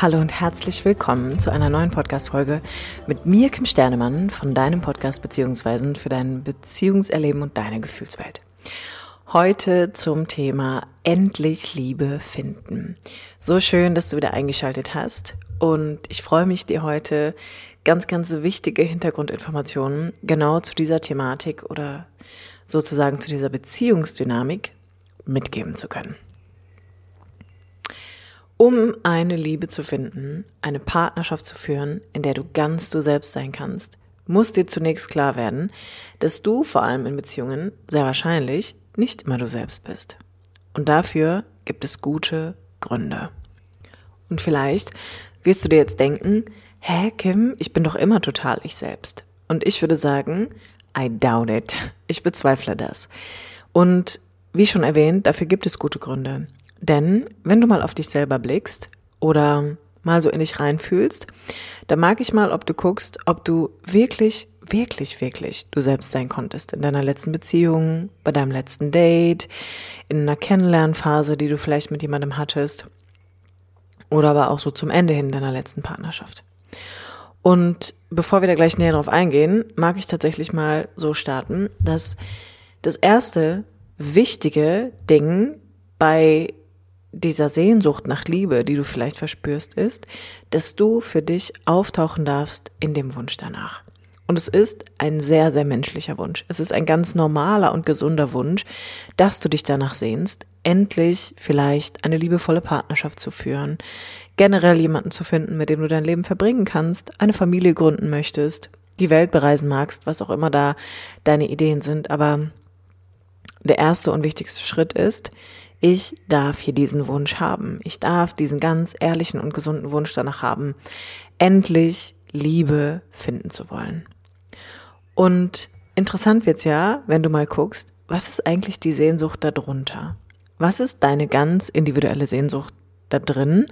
Hallo und herzlich willkommen zu einer neuen Podcast-Folge mit mir, Kim Sternemann, von deinem Podcast Beziehungsweisen für dein Beziehungserleben und deine Gefühlswelt. Heute zum Thema endlich Liebe finden. So schön, dass du wieder eingeschaltet hast und ich freue mich, dir heute ganz, ganz wichtige Hintergrundinformationen genau zu dieser Thematik oder sozusagen zu dieser Beziehungsdynamik mitgeben zu können. Um eine Liebe zu finden, eine Partnerschaft zu führen, in der du ganz du selbst sein kannst, muss dir zunächst klar werden, dass du vor allem in Beziehungen sehr wahrscheinlich nicht immer du selbst bist. Und dafür gibt es gute Gründe. Und vielleicht wirst du dir jetzt denken, hä, Kim, ich bin doch immer total ich selbst. Und ich würde sagen, I doubt it. Ich bezweifle das. Und wie schon erwähnt, dafür gibt es gute Gründe. Denn wenn du mal auf dich selber blickst oder mal so in dich reinfühlst, dann mag ich mal, ob du guckst, ob du wirklich, wirklich, wirklich du selbst sein konntest in deiner letzten Beziehung, bei deinem letzten Date, in einer Kennenlernphase, die du vielleicht mit jemandem hattest oder aber auch so zum Ende hin deiner letzten Partnerschaft. Und bevor wir da gleich näher drauf eingehen, mag ich tatsächlich mal so starten, dass das erste wichtige Ding bei dieser Sehnsucht nach Liebe, die du vielleicht verspürst, ist, dass du für dich auftauchen darfst in dem Wunsch danach. Und es ist ein sehr, sehr menschlicher Wunsch. Es ist ein ganz normaler und gesunder Wunsch, dass du dich danach sehnst, endlich vielleicht eine liebevolle Partnerschaft zu führen, generell jemanden zu finden, mit dem du dein Leben verbringen kannst, eine Familie gründen möchtest, die Welt bereisen magst, was auch immer da deine Ideen sind. Aber der erste und wichtigste Schritt ist, ich darf hier diesen Wunsch haben. Ich darf diesen ganz ehrlichen und gesunden Wunsch danach haben, endlich Liebe finden zu wollen. Und interessant wird's ja, wenn du mal guckst, was ist eigentlich die Sehnsucht darunter? Was ist deine ganz individuelle Sehnsucht da drin,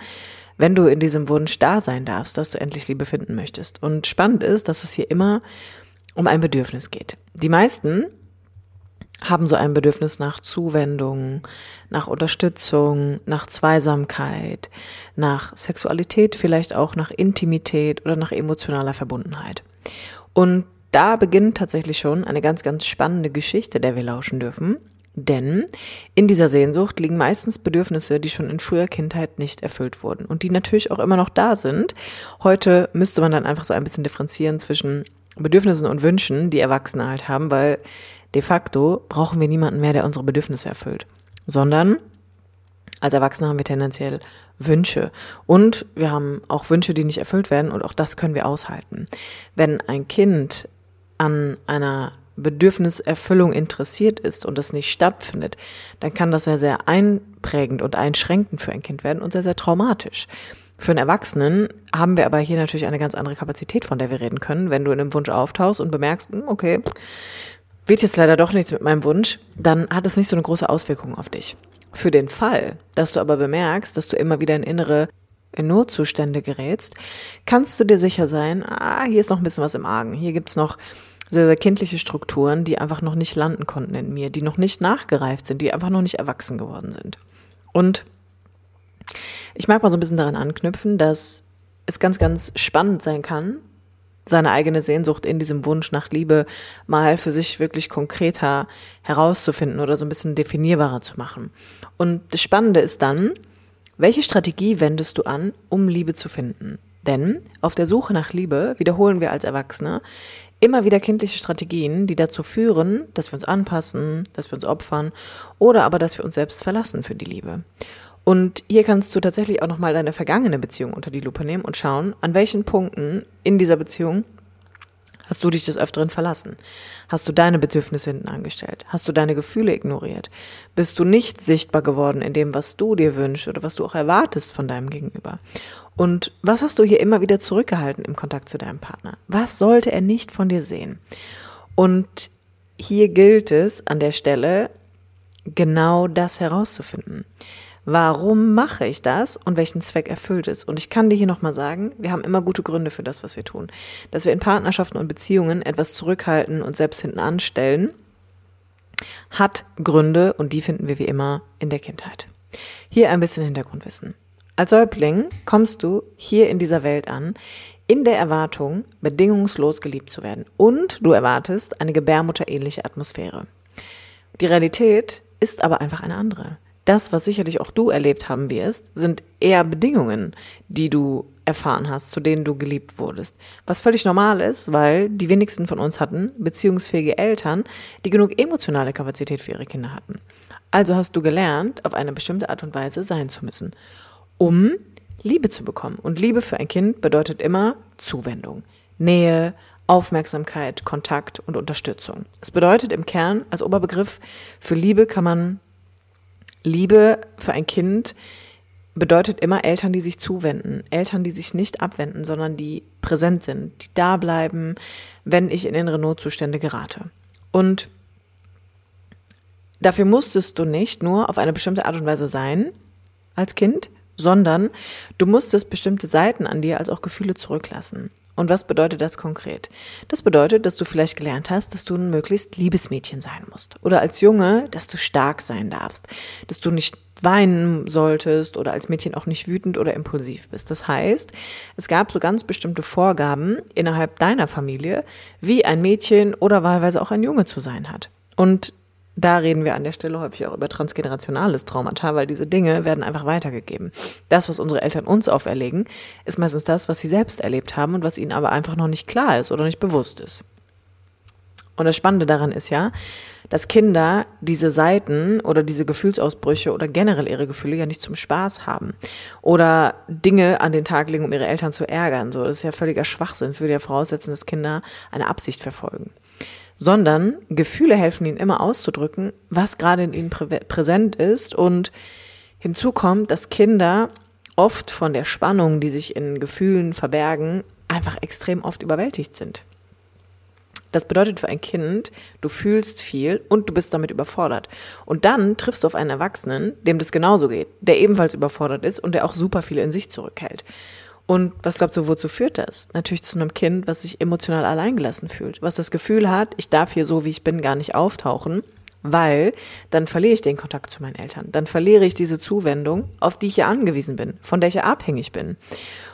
wenn du in diesem Wunsch da sein darfst, dass du endlich Liebe finden möchtest? Und spannend ist, dass es hier immer um ein Bedürfnis geht. Die meisten haben so ein Bedürfnis nach Zuwendung, nach Unterstützung, nach Zweisamkeit, nach Sexualität, vielleicht auch nach Intimität oder nach emotionaler Verbundenheit. Und da beginnt tatsächlich schon eine ganz, ganz spannende Geschichte, der wir lauschen dürfen. Denn in dieser Sehnsucht liegen meistens Bedürfnisse, die schon in früher Kindheit nicht erfüllt wurden und die natürlich auch immer noch da sind. Heute müsste man dann einfach so ein bisschen differenzieren zwischen Bedürfnissen und Wünschen, die Erwachsene halt haben, weil de facto brauchen wir niemanden mehr, der unsere Bedürfnisse erfüllt, sondern als Erwachsene haben wir tendenziell Wünsche. Und wir haben auch Wünsche, die nicht erfüllt werden und auch das können wir aushalten. Wenn ein Kind an einer Bedürfniserfüllung interessiert ist und das nicht stattfindet, dann kann das sehr, sehr einprägend und einschränkend für ein Kind werden und sehr, sehr traumatisch. Für einen Erwachsenen haben wir aber hier natürlich eine ganz andere Kapazität, von der wir reden können. Wenn du in einem Wunsch auftauchst und bemerkst, hm, okay, wird jetzt leider doch nichts mit meinem Wunsch, dann hat es nicht so eine große Auswirkung auf dich. Für den Fall, dass du aber bemerkst, dass du immer wieder in innere in Notzustände gerätst, kannst du dir sicher sein, ah, hier ist noch ein bisschen was im Argen. Hier gibt's noch sehr, sehr kindliche Strukturen, die einfach noch nicht landen konnten in mir, die noch nicht nachgereift sind, die einfach noch nicht erwachsen geworden sind. Und ich mag mal so ein bisschen daran anknüpfen, dass es ganz, ganz spannend sein kann, seine eigene Sehnsucht in diesem Wunsch nach Liebe mal für sich wirklich konkreter herauszufinden oder so ein bisschen definierbarer zu machen. Und das Spannende ist dann, welche Strategie wendest du an, um Liebe zu finden? Denn auf der Suche nach Liebe wiederholen wir als Erwachsene immer wieder kindliche Strategien, die dazu führen, dass wir uns anpassen, dass wir uns opfern oder aber, dass wir uns selbst verlassen für die Liebe. Und hier kannst du tatsächlich auch nochmal deine vergangene Beziehung unter die Lupe nehmen und schauen, an welchen Punkten in dieser Beziehung Hast du dich des Öfteren verlassen? Hast du deine Bedürfnisse hinten angestellt? Hast du deine Gefühle ignoriert? Bist du nicht sichtbar geworden in dem, was du dir wünschst oder was du auch erwartest von deinem Gegenüber? Und was hast du hier immer wieder zurückgehalten im Kontakt zu deinem Partner? Was sollte er nicht von dir sehen? Und hier gilt es an der Stelle, genau das herauszufinden. Warum mache ich das und welchen Zweck erfüllt es? Und ich kann dir hier nochmal sagen, wir haben immer gute Gründe für das, was wir tun. Dass wir in Partnerschaften und Beziehungen etwas zurückhalten und selbst hinten anstellen, hat Gründe und die finden wir wie immer in der Kindheit. Hier ein bisschen Hintergrundwissen. Als Säugling kommst du hier in dieser Welt an, in der Erwartung, bedingungslos geliebt zu werden. Und du erwartest eine gebärmutterähnliche Atmosphäre. Die Realität ist aber einfach eine andere. Das, was sicherlich auch du erlebt haben wirst, sind eher Bedingungen, die du erfahren hast, zu denen du geliebt wurdest. Was völlig normal ist, weil die wenigsten von uns hatten beziehungsfähige Eltern, die genug emotionale Kapazität für ihre Kinder hatten. Also hast du gelernt, auf eine bestimmte Art und Weise sein zu müssen, um Liebe zu bekommen. Und Liebe für ein Kind bedeutet immer Zuwendung, Nähe, Aufmerksamkeit, Kontakt und Unterstützung. Es bedeutet im Kern, als Oberbegriff für Liebe kann man Liebe für ein Kind bedeutet immer Eltern, die sich zuwenden, Eltern, die sich nicht abwenden, sondern die präsent sind, die da bleiben, wenn ich in innere Notzustände gerate. Und dafür musstest du nicht nur auf eine bestimmte Art und Weise sein als Kind, sondern du musstest bestimmte Seiten an dir als auch Gefühle zurücklassen. Und was bedeutet das konkret? Das bedeutet, dass du vielleicht gelernt hast, dass du ein möglichst Liebesmädchen sein musst. Oder als Junge, dass du stark sein darfst. Dass du nicht weinen solltest oder als Mädchen auch nicht wütend oder impulsiv bist. Das heißt, es gab so ganz bestimmte Vorgaben innerhalb deiner Familie, wie ein Mädchen oder wahlweise auch ein Junge zu sein hat. Und da reden wir an der Stelle häufig auch über transgenerationales Traumata, weil diese Dinge werden einfach weitergegeben. Das, was unsere Eltern uns auferlegen, ist meistens das, was sie selbst erlebt haben und was ihnen aber einfach noch nicht klar ist oder nicht bewusst ist. Und das Spannende daran ist ja, dass Kinder diese Seiten oder diese Gefühlsausbrüche oder generell ihre Gefühle ja nicht zum Spaß haben oder Dinge an den Tag legen, um ihre Eltern zu ärgern. So, das ist ja völliger Schwachsinn. Es würde ja voraussetzen, dass Kinder eine Absicht verfolgen sondern Gefühle helfen ihnen immer auszudrücken, was gerade in ihnen prä präsent ist. Und hinzu kommt, dass Kinder oft von der Spannung, die sich in Gefühlen verbergen, einfach extrem oft überwältigt sind. Das bedeutet für ein Kind, du fühlst viel und du bist damit überfordert. Und dann triffst du auf einen Erwachsenen, dem das genauso geht, der ebenfalls überfordert ist und der auch super viel in sich zurückhält. Und was glaubst du, wozu führt das? Natürlich zu einem Kind, was sich emotional alleingelassen fühlt, was das Gefühl hat, ich darf hier so, wie ich bin, gar nicht auftauchen, weil dann verliere ich den Kontakt zu meinen Eltern. Dann verliere ich diese Zuwendung, auf die ich ja angewiesen bin, von der ich ja abhängig bin.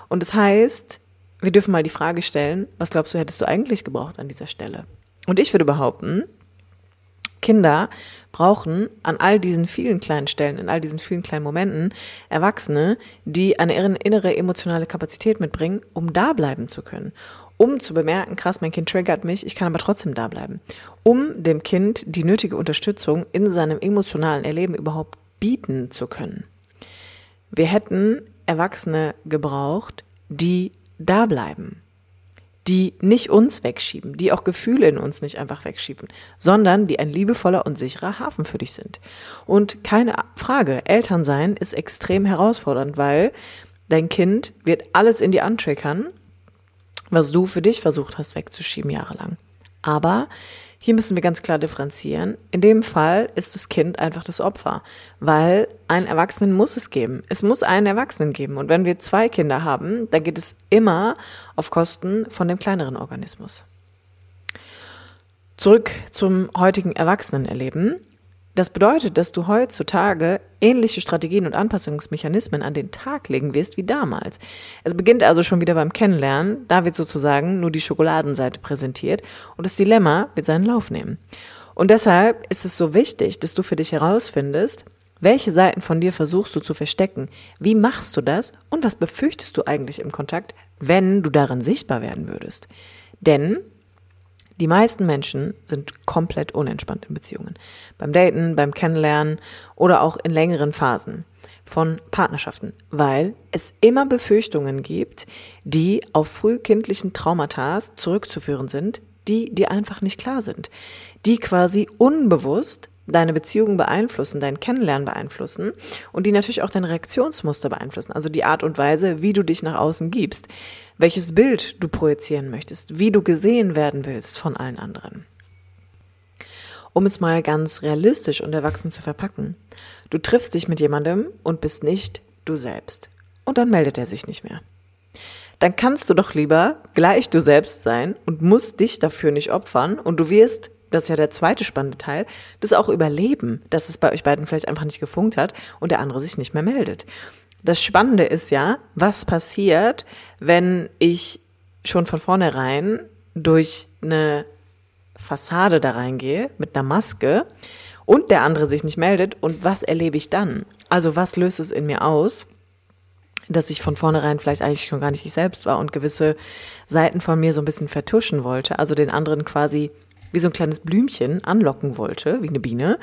Und das heißt, wir dürfen mal die Frage stellen, was glaubst du, hättest du eigentlich gebraucht an dieser Stelle? Und ich würde behaupten, Kinder brauchen an all diesen vielen kleinen Stellen, in all diesen vielen kleinen Momenten Erwachsene, die eine innere emotionale Kapazität mitbringen, um da bleiben zu können. Um zu bemerken, krass, mein Kind triggert mich, ich kann aber trotzdem da bleiben. Um dem Kind die nötige Unterstützung in seinem emotionalen Erleben überhaupt bieten zu können. Wir hätten Erwachsene gebraucht, die da bleiben die nicht uns wegschieben, die auch Gefühle in uns nicht einfach wegschieben, sondern die ein liebevoller und sicherer Hafen für dich sind. Und keine Frage, Eltern sein ist extrem herausfordernd, weil dein Kind wird alles in dir antriggern, was du für dich versucht hast wegzuschieben jahrelang. Aber hier müssen wir ganz klar differenzieren. In dem Fall ist das Kind einfach das Opfer, weil einen Erwachsenen muss es geben. Es muss einen Erwachsenen geben. Und wenn wir zwei Kinder haben, dann geht es immer auf Kosten von dem kleineren Organismus. Zurück zum heutigen Erwachsenenerleben. Das bedeutet, dass du heutzutage ähnliche Strategien und Anpassungsmechanismen an den Tag legen wirst wie damals. Es beginnt also schon wieder beim Kennenlernen, da wird sozusagen nur die Schokoladenseite präsentiert und das Dilemma wird seinen Lauf nehmen. Und deshalb ist es so wichtig, dass du für dich herausfindest, welche Seiten von dir versuchst du zu verstecken? Wie machst du das? Und was befürchtest du eigentlich im Kontakt, wenn du darin sichtbar werden würdest? Denn die meisten Menschen sind komplett unentspannt in Beziehungen. Beim Daten, beim Kennenlernen oder auch in längeren Phasen von Partnerschaften, weil es immer Befürchtungen gibt, die auf frühkindlichen Traumata zurückzuführen sind, die dir einfach nicht klar sind, die quasi unbewusst deine Beziehungen beeinflussen, dein Kennenlernen beeinflussen und die natürlich auch dein Reaktionsmuster beeinflussen, also die Art und Weise, wie du dich nach außen gibst, welches Bild du projizieren möchtest, wie du gesehen werden willst von allen anderen. Um es mal ganz realistisch und erwachsen zu verpacken, du triffst dich mit jemandem und bist nicht du selbst. Und dann meldet er sich nicht mehr. Dann kannst du doch lieber gleich du selbst sein und musst dich dafür nicht opfern und du wirst das ist ja der zweite spannende Teil, das auch überleben, dass es bei euch beiden vielleicht einfach nicht gefunkt hat und der andere sich nicht mehr meldet. Das Spannende ist ja, was passiert, wenn ich schon von vornherein durch eine Fassade da reingehe mit einer Maske und der andere sich nicht meldet und was erlebe ich dann? Also was löst es in mir aus? dass ich von vornherein vielleicht eigentlich schon gar nicht ich selbst war und gewisse Seiten von mir so ein bisschen vertuschen wollte, also den anderen quasi wie so ein kleines Blümchen anlocken wollte, wie eine Biene.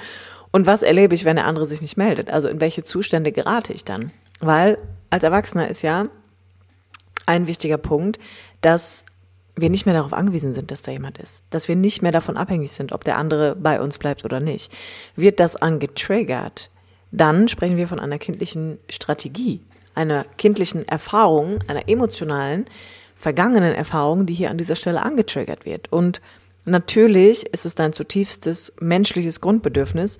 Und was erlebe ich, wenn der andere sich nicht meldet? Also in welche Zustände gerate ich dann? Weil als Erwachsener ist ja ein wichtiger Punkt, dass wir nicht mehr darauf angewiesen sind, dass da jemand ist, dass wir nicht mehr davon abhängig sind, ob der andere bei uns bleibt oder nicht. Wird das angetriggert, dann sprechen wir von einer kindlichen Strategie, einer kindlichen Erfahrung, einer emotionalen, vergangenen Erfahrung, die hier an dieser Stelle angetriggert wird. Und natürlich ist es dein zutiefstes menschliches Grundbedürfnis,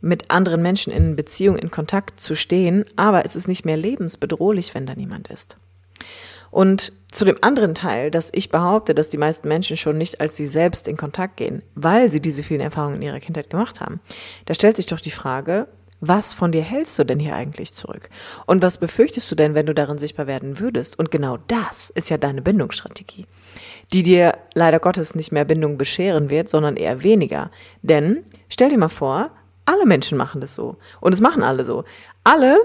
mit anderen Menschen in Beziehung, in Kontakt zu stehen, aber es ist nicht mehr lebensbedrohlich, wenn da niemand ist. Und zu dem anderen Teil, dass ich behaupte, dass die meisten Menschen schon nicht als sie selbst in Kontakt gehen, weil sie diese vielen Erfahrungen in ihrer Kindheit gemacht haben, da stellt sich doch die Frage, was von dir hältst du denn hier eigentlich zurück? Und was befürchtest du denn, wenn du darin sichtbar werden würdest? Und genau das ist ja deine Bindungsstrategie, die dir leider Gottes nicht mehr Bindung bescheren wird, sondern eher weniger. Denn stell dir mal vor, alle Menschen machen das so. Und es machen alle so. Alle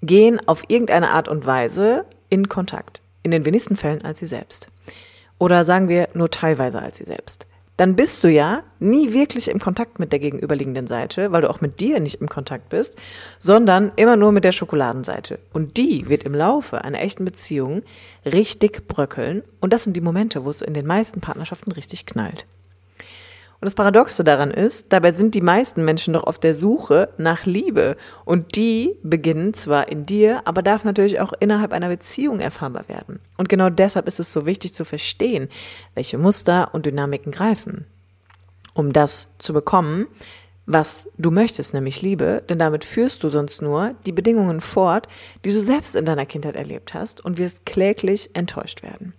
gehen auf irgendeine Art und Weise in Kontakt. In den wenigsten Fällen als sie selbst. Oder sagen wir nur teilweise als sie selbst. Dann bist du ja nie wirklich im Kontakt mit der gegenüberliegenden Seite, weil du auch mit dir nicht im Kontakt bist, sondern immer nur mit der Schokoladenseite. Und die wird im Laufe einer echten Beziehung richtig bröckeln. Und das sind die Momente, wo es in den meisten Partnerschaften richtig knallt. Und das Paradoxe daran ist, dabei sind die meisten Menschen doch auf der Suche nach Liebe. Und die beginnen zwar in dir, aber darf natürlich auch innerhalb einer Beziehung erfahrbar werden. Und genau deshalb ist es so wichtig zu verstehen, welche Muster und Dynamiken greifen. Um das zu bekommen, was du möchtest, nämlich Liebe, denn damit führst du sonst nur die Bedingungen fort, die du selbst in deiner Kindheit erlebt hast und wirst kläglich enttäuscht werden.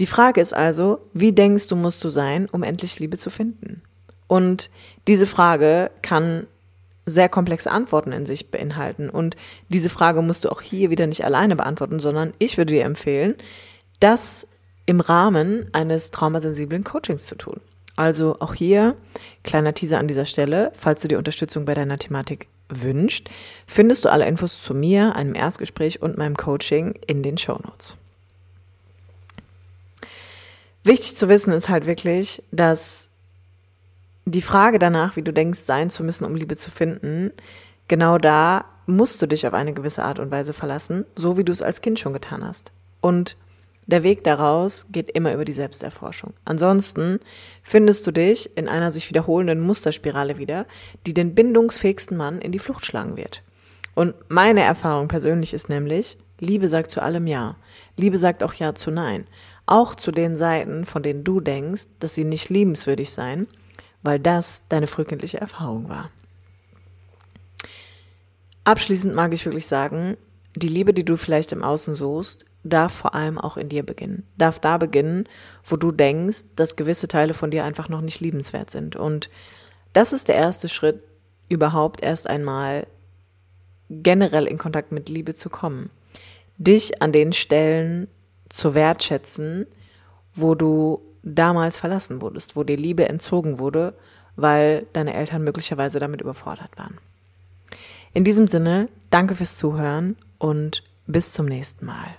Die Frage ist also, wie denkst du, musst du sein, um endlich Liebe zu finden? Und diese Frage kann sehr komplexe Antworten in sich beinhalten. Und diese Frage musst du auch hier wieder nicht alleine beantworten, sondern ich würde dir empfehlen, das im Rahmen eines traumasensiblen Coachings zu tun. Also auch hier kleiner Teaser an dieser Stelle, falls du dir Unterstützung bei deiner Thematik wünscht, findest du alle Infos zu mir, einem Erstgespräch und meinem Coaching in den Show Notes. Wichtig zu wissen ist halt wirklich, dass die Frage danach, wie du denkst, sein zu müssen, um Liebe zu finden, genau da musst du dich auf eine gewisse Art und Weise verlassen, so wie du es als Kind schon getan hast. Und der Weg daraus geht immer über die Selbsterforschung. Ansonsten findest du dich in einer sich wiederholenden Musterspirale wieder, die den bindungsfähigsten Mann in die Flucht schlagen wird. Und meine Erfahrung persönlich ist nämlich, Liebe sagt zu allem Ja. Liebe sagt auch Ja zu Nein. Auch zu den Seiten, von denen du denkst, dass sie nicht liebenswürdig seien, weil das deine frühkindliche Erfahrung war. Abschließend mag ich wirklich sagen, die Liebe, die du vielleicht im Außen suchst, darf vor allem auch in dir beginnen. Darf da beginnen, wo du denkst, dass gewisse Teile von dir einfach noch nicht liebenswert sind. Und das ist der erste Schritt, überhaupt erst einmal generell in Kontakt mit Liebe zu kommen. Dich an den Stellen zu wertschätzen, wo du damals verlassen wurdest, wo dir Liebe entzogen wurde, weil deine Eltern möglicherweise damit überfordert waren. In diesem Sinne, danke fürs Zuhören und bis zum nächsten Mal.